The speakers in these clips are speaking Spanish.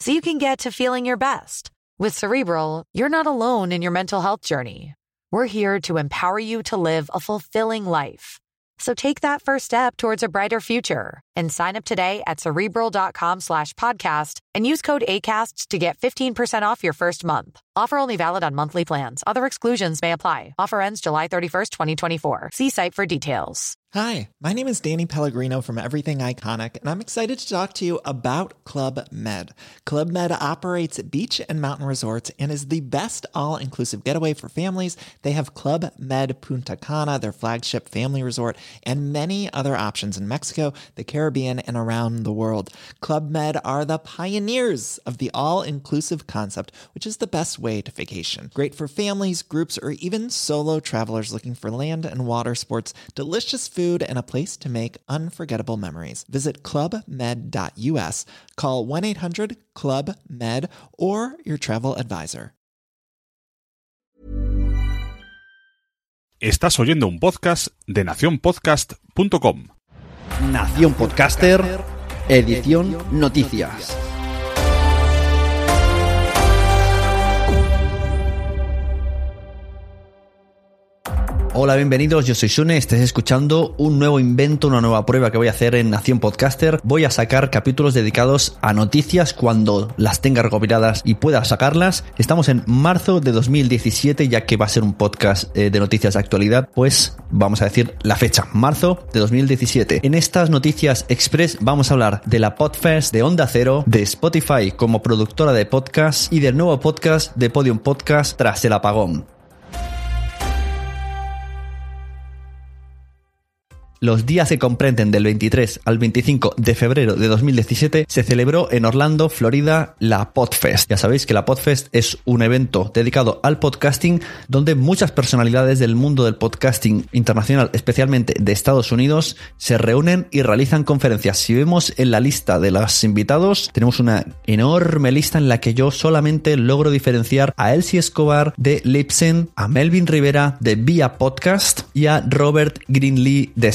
so you can get to feeling your best. With Cerebral, you're not alone in your mental health journey. We're here to empower you to live a fulfilling life. So take that first step towards a brighter future and sign up today at cerebral.com slash podcast and use code ACAST to get 15% off your first month. Offer only valid on monthly plans. Other exclusions may apply. Offer ends July 31st, 2024. See site for details. Hi, my name is Danny Pellegrino from Everything Iconic, and I'm excited to talk to you about Club Med. Club Med operates beach and mountain resorts and is the best all inclusive getaway for families. They have Club Med Punta Cana, their flagship family resort, and many other options in Mexico, the Caribbean, and around the world. Club Med are the pioneers of the all inclusive concept, which is the best way to vacation. Great for families, groups, or even solo travelers looking for land and water sports, delicious food, and a place to make unforgettable memories. Visit clubmed.us, call 1 800 Club Med, or your travel advisor. Estás oyendo un podcast de nacionpodcast.com. Nación Podcaster, edición Noticias. Hola, bienvenidos. Yo soy Sune. Estáis escuchando un nuevo invento, una nueva prueba que voy a hacer en Nación Podcaster. Voy a sacar capítulos dedicados a noticias cuando las tenga recopiladas y pueda sacarlas. Estamos en marzo de 2017, ya que va a ser un podcast eh, de noticias de actualidad. Pues vamos a decir la fecha, marzo de 2017. En estas noticias express vamos a hablar de la Podfest, de Onda Cero, de Spotify como productora de podcast y del nuevo podcast de Podium Podcast tras el apagón. Los días que comprenden del 23 al 25 de febrero de 2017 se celebró en Orlando, Florida, la Podfest. Ya sabéis que la Podfest es un evento dedicado al podcasting donde muchas personalidades del mundo del podcasting internacional, especialmente de Estados Unidos, se reúnen y realizan conferencias. Si vemos en la lista de los invitados, tenemos una enorme lista en la que yo solamente logro diferenciar a Elsie Escobar de Lipsen, a Melvin Rivera de Via Podcast y a Robert Greenlee de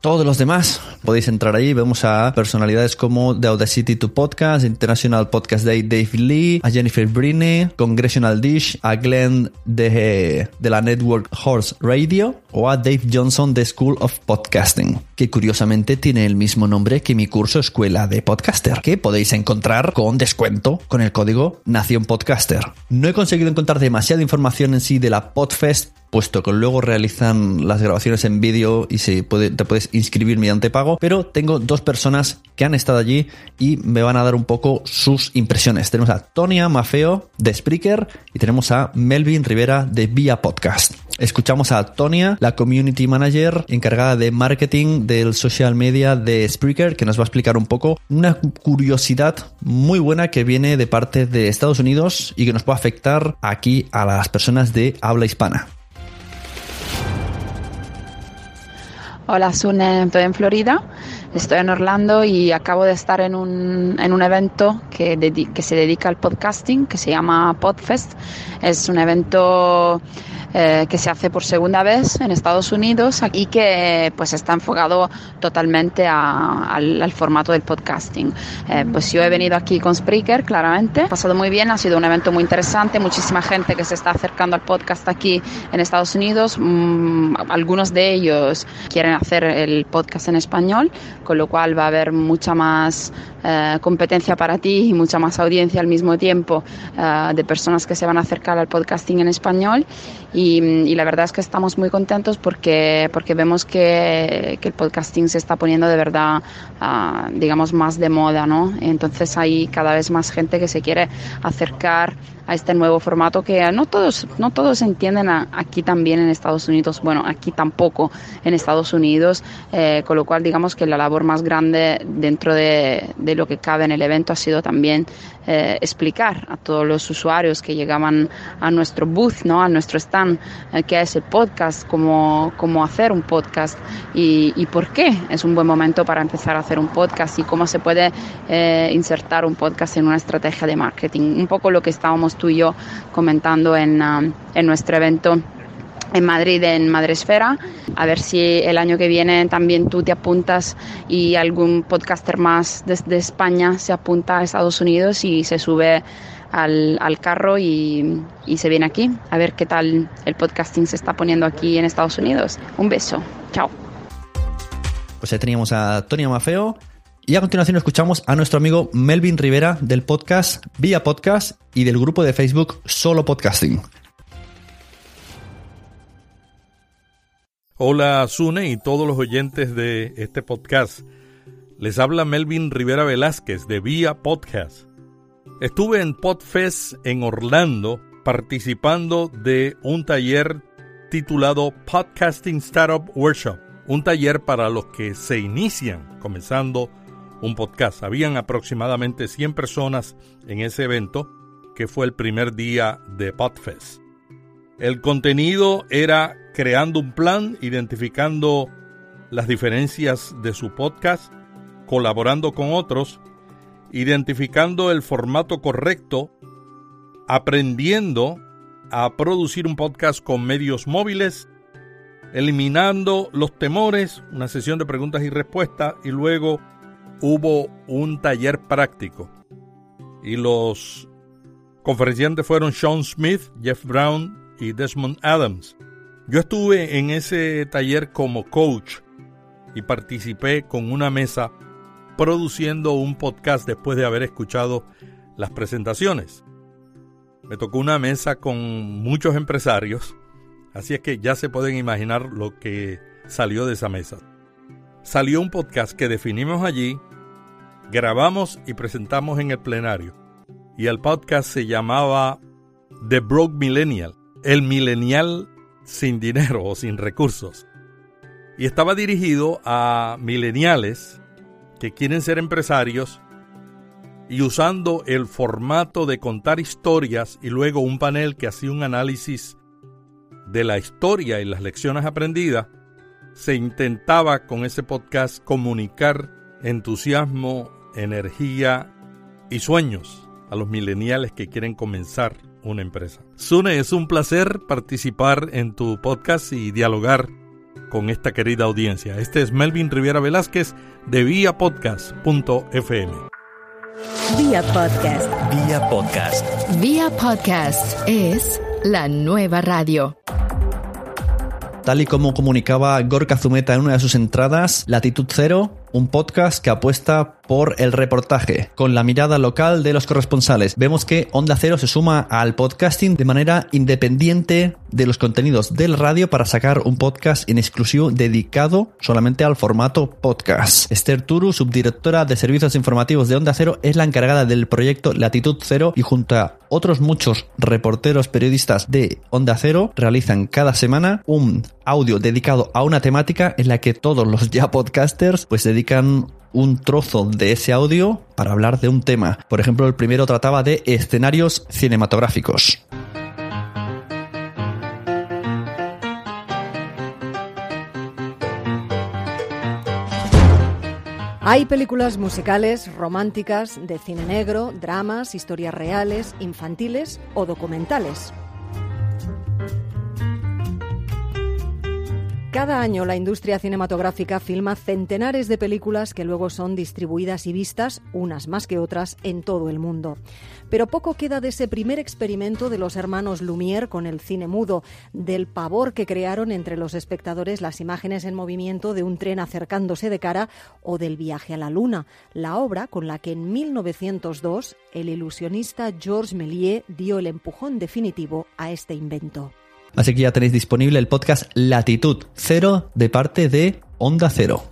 Todos los demás podéis entrar ahí. Vemos a personalidades como The Audacity to Podcast, International Podcast Day Dave Lee, a Jennifer Briney, Congressional Dish, a Glenn de, de la Network Horse Radio o a Dave Johnson de School of Podcasting, que curiosamente tiene el mismo nombre que mi curso Escuela de Podcaster, que podéis encontrar con descuento con el código Nación Podcaster. No he conseguido encontrar demasiada información en sí de la Podfest puesto que luego realizan las grabaciones en vídeo y se puede, te puedes inscribir mediante pago, pero tengo dos personas que han estado allí y me van a dar un poco sus impresiones. Tenemos a Tonia Mafeo de Spreaker y tenemos a Melvin Rivera de Via Podcast. Escuchamos a Tonia, la community manager encargada de marketing del social media de Spreaker, que nos va a explicar un poco una curiosidad muy buena que viene de parte de Estados Unidos y que nos puede afectar aquí a las personas de habla hispana. Hola, Sune, estoy en Florida, estoy en Orlando y acabo de estar en un, en un evento que, que se dedica al podcasting, que se llama Podfest. Es un evento eh, que se hace por segunda vez en Estados Unidos y que pues está enfocado totalmente al, al, formato del podcasting. Eh, pues yo he venido aquí con Spreaker, claramente, ha pasado muy bien, ha sido un evento muy interesante, muchísima gente que se está acercando al podcast aquí en Estados Unidos, mm, algunos de ellos quieren hacer el podcast en español, con lo cual va a haber mucha más eh, competencia para ti y mucha más audiencia al mismo tiempo eh, de personas que se van a acercar al podcasting en español. Y, la verdad es que estamos muy contentos porque, porque vemos que, que el podcasting se está poniendo de verdad, ah, digamos, más de moda, ¿no? Entonces hay cada vez más gente que se quiere acercar a este nuevo formato que no todos, no todos entienden aquí también en Estados Unidos, bueno, aquí tampoco en Estados Unidos, eh, con lo cual digamos que la labor más grande dentro de, lo que cabe en el evento ha sido también eh, explicar a todos los usuarios que llegaban a nuestro booth, ¿no? a nuestro stand, eh, qué es el podcast, cómo, cómo hacer un podcast y, y, por qué es un buen momento para empezar a hacer un podcast y cómo se puede insertar un podcast en una estrategia de marketing. Un poco lo que estábamos tú y yo comentando en, um, en nuestro evento en Madrid, en Madresfera. A ver si el año que viene también tú te apuntas y algún podcaster más desde España se apunta a Estados Unidos y se sube al, al carro y, y, se viene aquí a ver qué tal el podcasting se está poniendo aquí en Estados Unidos. Un beso. Chao. Pues ahí teníamos a Tony Mafeo y a continuación escuchamos a nuestro amigo Melvin Rivera del podcast Vía Podcast y del grupo de Facebook Solo Podcasting. Hola Sune y todos los oyentes de este podcast. Les habla Melvin Rivera Velázquez de Vía Podcast. Estuve en Podfest en Orlando participando de un taller titulado Podcasting Startup Workshop, un taller para los que se inician comenzando un podcast. Habían aproximadamente 100 personas en ese evento, que fue el primer día de Podfest. El contenido era creando un plan, identificando las diferencias de su podcast, colaborando con otros, identificando el formato correcto, aprendiendo a producir un podcast con medios móviles, eliminando los temores, una sesión de preguntas y respuestas y luego hubo un taller práctico y los conferenciantes fueron Sean Smith, Jeff Brown y Desmond Adams. Yo estuve en ese taller como coach y participé con una mesa produciendo un podcast después de haber escuchado las presentaciones. Me tocó una mesa con muchos empresarios, así es que ya se pueden imaginar lo que salió de esa mesa salió un podcast que definimos allí, grabamos y presentamos en el plenario. Y el podcast se llamaba The Broke Millennial, el millennial sin dinero o sin recursos. Y estaba dirigido a millennials que quieren ser empresarios y usando el formato de contar historias y luego un panel que hacía un análisis de la historia y las lecciones aprendidas, se intentaba con ese podcast comunicar entusiasmo, energía y sueños a los millennials que quieren comenzar una empresa. Sune, es un placer participar en tu podcast y dialogar con esta querida audiencia. Este es Melvin Riviera Velázquez de viapodcast.fm. Vía Podcast. Vía Podcast. Vía Podcast es la nueva radio. Tal y como comunicaba Gorka Zumeta en una de sus entradas, Latitud Cero un podcast que apuesta por el reportaje, con la mirada local de los corresponsales. Vemos que Onda Cero se suma al podcasting de manera independiente de los contenidos del radio para sacar un podcast en exclusivo dedicado solamente al formato podcast. Esther Turu, subdirectora de servicios informativos de Onda Cero, es la encargada del proyecto Latitud Cero y junto a otros muchos reporteros periodistas de Onda Cero realizan cada semana un audio dedicado a una temática en la que todos los ya podcasters pues dedican un trozo de ese audio para hablar de un tema. Por ejemplo, el primero trataba de escenarios cinematográficos. Hay películas musicales, románticas, de cine negro, dramas, historias reales, infantiles o documentales. Cada año la industria cinematográfica filma centenares de películas que luego son distribuidas y vistas, unas más que otras, en todo el mundo. Pero poco queda de ese primer experimento de los hermanos Lumière con el cine mudo, del pavor que crearon entre los espectadores las imágenes en movimiento de un tren acercándose de cara o del viaje a la luna, la obra con la que en 1902 el ilusionista Georges Méliès dio el empujón definitivo a este invento. Así que ya tenéis disponible el podcast Latitud Cero de parte de Onda Cero.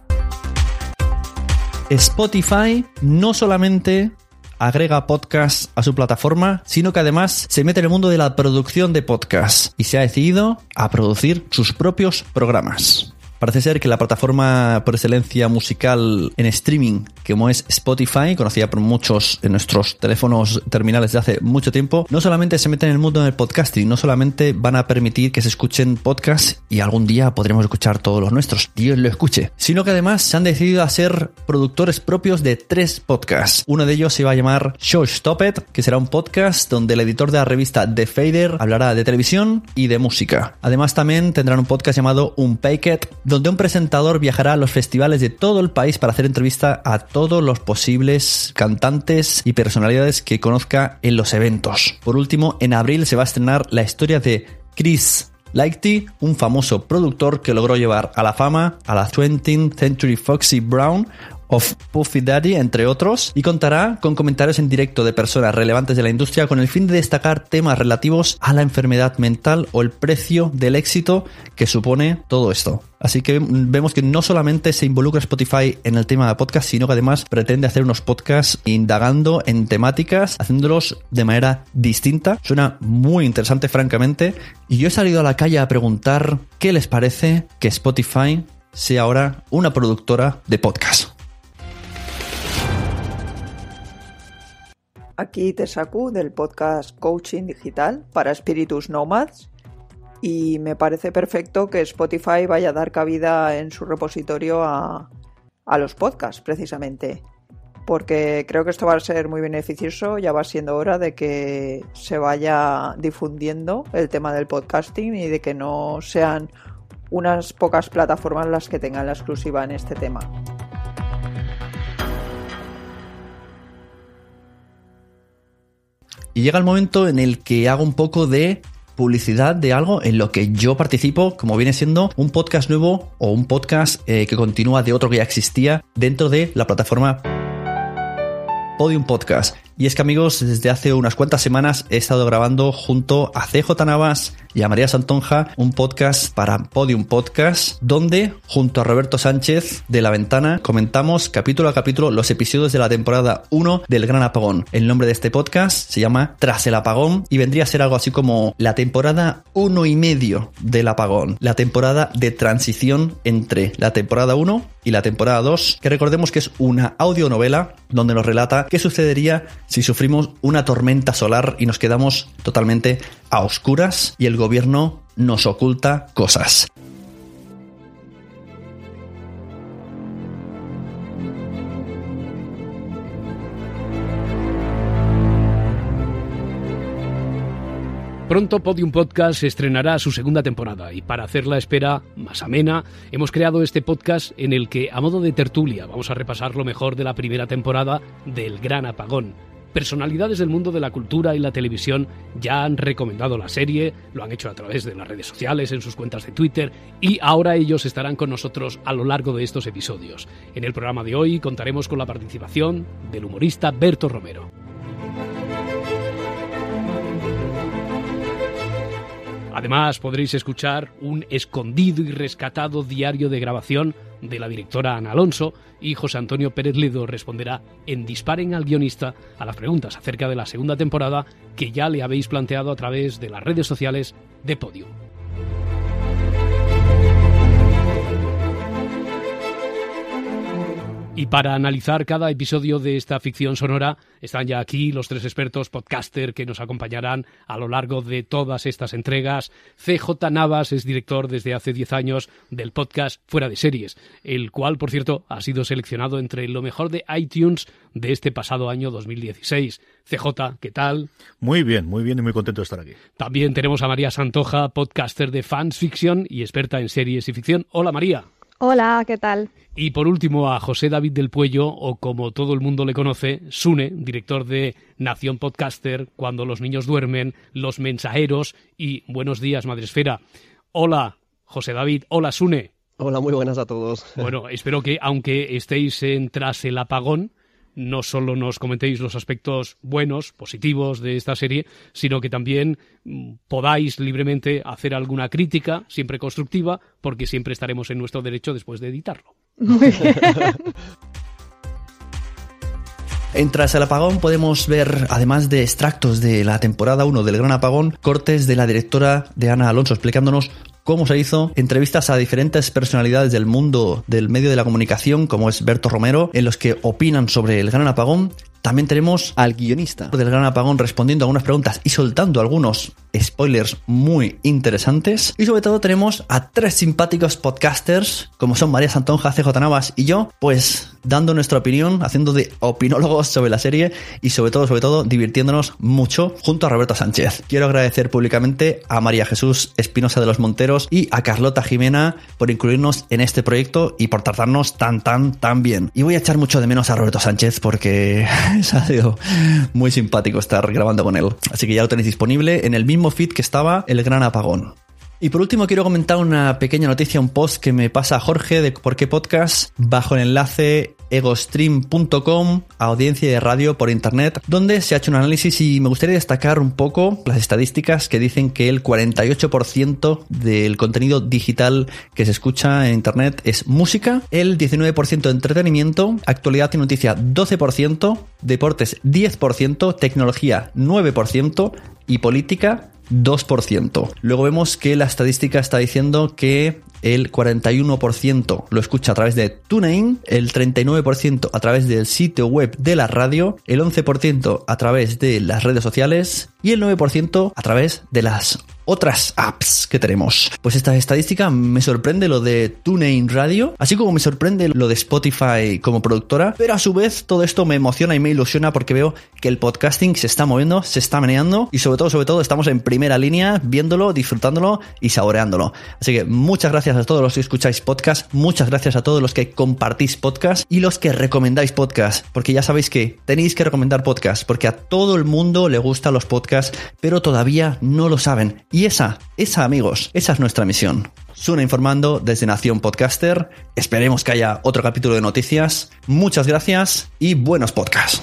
Spotify no solamente agrega podcasts a su plataforma, sino que además se mete en el mundo de la producción de podcasts y se ha decidido a producir sus propios programas. Parece ser que la plataforma por excelencia musical en streaming, como es Spotify, conocida por muchos en nuestros teléfonos terminales de hace mucho tiempo, no solamente se mete en el mundo del podcasting, no solamente van a permitir que se escuchen podcasts y algún día podremos escuchar todos los nuestros, Dios lo escuche, sino que además se han decidido a ser productores propios de tres podcasts. Uno de ellos se va a llamar Show Stop It, que será un podcast donde el editor de la revista The Fader hablará de televisión y de música. Además también tendrán un podcast llamado Unpacked, donde un presentador viajará a los festivales de todo el país para hacer entrevista a todos los posibles cantantes y personalidades que conozca en los eventos. Por último, en abril se va a estrenar la historia de Chris Lighty, un famoso productor que logró llevar a la fama a la 20th Century Foxy Brown of Puffy Daddy, entre otros, y contará con comentarios en directo de personas relevantes de la industria con el fin de destacar temas relativos a la enfermedad mental o el precio del éxito que supone todo esto. Así que vemos que no solamente se involucra Spotify en el tema de podcast, sino que además pretende hacer unos podcasts indagando en temáticas, haciéndolos de manera distinta. Suena muy interesante, francamente. Y yo he salido a la calle a preguntar qué les parece que Spotify sea ahora una productora de podcast. Aquí te saco del podcast Coaching Digital para Espíritus Nomads y me parece perfecto que Spotify vaya a dar cabida en su repositorio a, a los podcasts precisamente porque creo que esto va a ser muy beneficioso, ya va siendo hora de que se vaya difundiendo el tema del podcasting y de que no sean unas pocas plataformas las que tengan la exclusiva en este tema. Y llega el momento en el que hago un poco de publicidad de algo en lo que yo participo, como viene siendo un podcast nuevo o un podcast eh, que continúa de otro que ya existía dentro de la plataforma Podium Podcast. Y es que amigos, desde hace unas cuantas semanas he estado grabando junto a CJ Navas y a María Santonja un podcast para Podium Podcast, donde junto a Roberto Sánchez de La Ventana comentamos capítulo a capítulo los episodios de la temporada 1 del Gran Apagón. El nombre de este podcast se llama Tras el Apagón y vendría a ser algo así como la temporada 1 y medio del apagón, la temporada de transición entre la temporada 1 y la temporada 2, que recordemos que es una audionovela donde nos relata qué sucedería si sufrimos una tormenta solar y nos quedamos totalmente a oscuras y el gobierno nos oculta cosas. Pronto Podium Podcast estrenará su segunda temporada y para hacer la espera más amena hemos creado este podcast en el que a modo de tertulia vamos a repasar lo mejor de la primera temporada del Gran Apagón. Personalidades del mundo de la cultura y la televisión ya han recomendado la serie, lo han hecho a través de las redes sociales, en sus cuentas de Twitter y ahora ellos estarán con nosotros a lo largo de estos episodios. En el programa de hoy contaremos con la participación del humorista Berto Romero. Además, podréis escuchar un escondido y rescatado diario de grabación de la directora Ana Alonso y José Antonio Pérez Lido responderá en Disparen al guionista a las preguntas acerca de la segunda temporada que ya le habéis planteado a través de las redes sociales de Podium. Y para analizar cada episodio de esta ficción sonora están ya aquí los tres expertos podcaster que nos acompañarán a lo largo de todas estas entregas. CJ Navas es director desde hace 10 años del podcast Fuera de Series, el cual, por cierto, ha sido seleccionado entre lo mejor de iTunes de este pasado año 2016. CJ, ¿qué tal? Muy bien, muy bien y muy contento de estar aquí. También tenemos a María Santoja, podcaster de Fans Fiction y experta en series y ficción. Hola María. Hola, ¿qué tal? Y por último a José David del Puello, o como todo el mundo le conoce, Sune, director de Nación Podcaster, Cuando los niños duermen, Los Mensajeros y Buenos días, Madresfera. Hola, José David. Hola, Sune. Hola, muy buenas a todos. Bueno, espero que aunque estéis en tras el apagón, no solo nos comentéis los aspectos buenos, positivos de esta serie, sino que también mm, podáis libremente hacer alguna crítica, siempre constructiva, porque siempre estaremos en nuestro derecho después de editarlo. En Tras el Apagón podemos ver, además de extractos de la temporada 1 del Gran Apagón, cortes de la directora de Ana Alonso explicándonos cómo se hizo, entrevistas a diferentes personalidades del mundo del medio de la comunicación, como es Berto Romero, en los que opinan sobre el Gran Apagón. También tenemos al guionista del Gran Apagón respondiendo a algunas preguntas y soltando algunos spoilers muy interesantes. Y sobre todo tenemos a tres simpáticos podcasters, como son María Santonja, CJ Navas y yo, pues dando nuestra opinión, haciendo de opinólogos sobre la serie y sobre todo, sobre todo, divirtiéndonos mucho junto a Roberto Sánchez. Quiero agradecer públicamente a María Jesús Espinosa de los Monteros y a Carlota Jimena por incluirnos en este proyecto y por tratarnos tan, tan, tan bien. Y voy a echar mucho de menos a Roberto Sánchez porque ha sido muy simpático estar grabando con él. Así que ya lo tenéis disponible en el mismo feed que estaba El Gran Apagón. Y por último quiero comentar una pequeña noticia, un post que me pasa Jorge de Por qué Podcast bajo el enlace egostream.com, audiencia de radio por internet, donde se ha hecho un análisis y me gustaría destacar un poco las estadísticas que dicen que el 48% del contenido digital que se escucha en internet es música, el 19% entretenimiento, actualidad y noticia 12%, deportes 10%, tecnología 9% y política 2%. Luego vemos que la estadística está diciendo que el 41% lo escucha a través de TuneIn, el 39% a través del sitio web de la radio, el 11% a través de las redes sociales y el 9% a través de las otras apps que tenemos. Pues esta estadística me sorprende lo de TuneIn Radio, así como me sorprende lo de Spotify como productora, pero a su vez todo esto me emociona y me ilusiona porque veo que el podcasting se está moviendo, se está meneando y sobre todo, sobre todo estamos en primera línea viéndolo, disfrutándolo y saboreándolo. Así que muchas gracias a todos los que escucháis podcast, muchas gracias a todos los que compartís podcast y los que recomendáis podcast, porque ya sabéis que tenéis que recomendar podcast, porque a todo el mundo le gustan los podcasts, pero todavía no lo saben. Y esa, esa amigos, esa es nuestra misión. Suna informando desde Nación Podcaster. Esperemos que haya otro capítulo de noticias. Muchas gracias y buenos podcasts.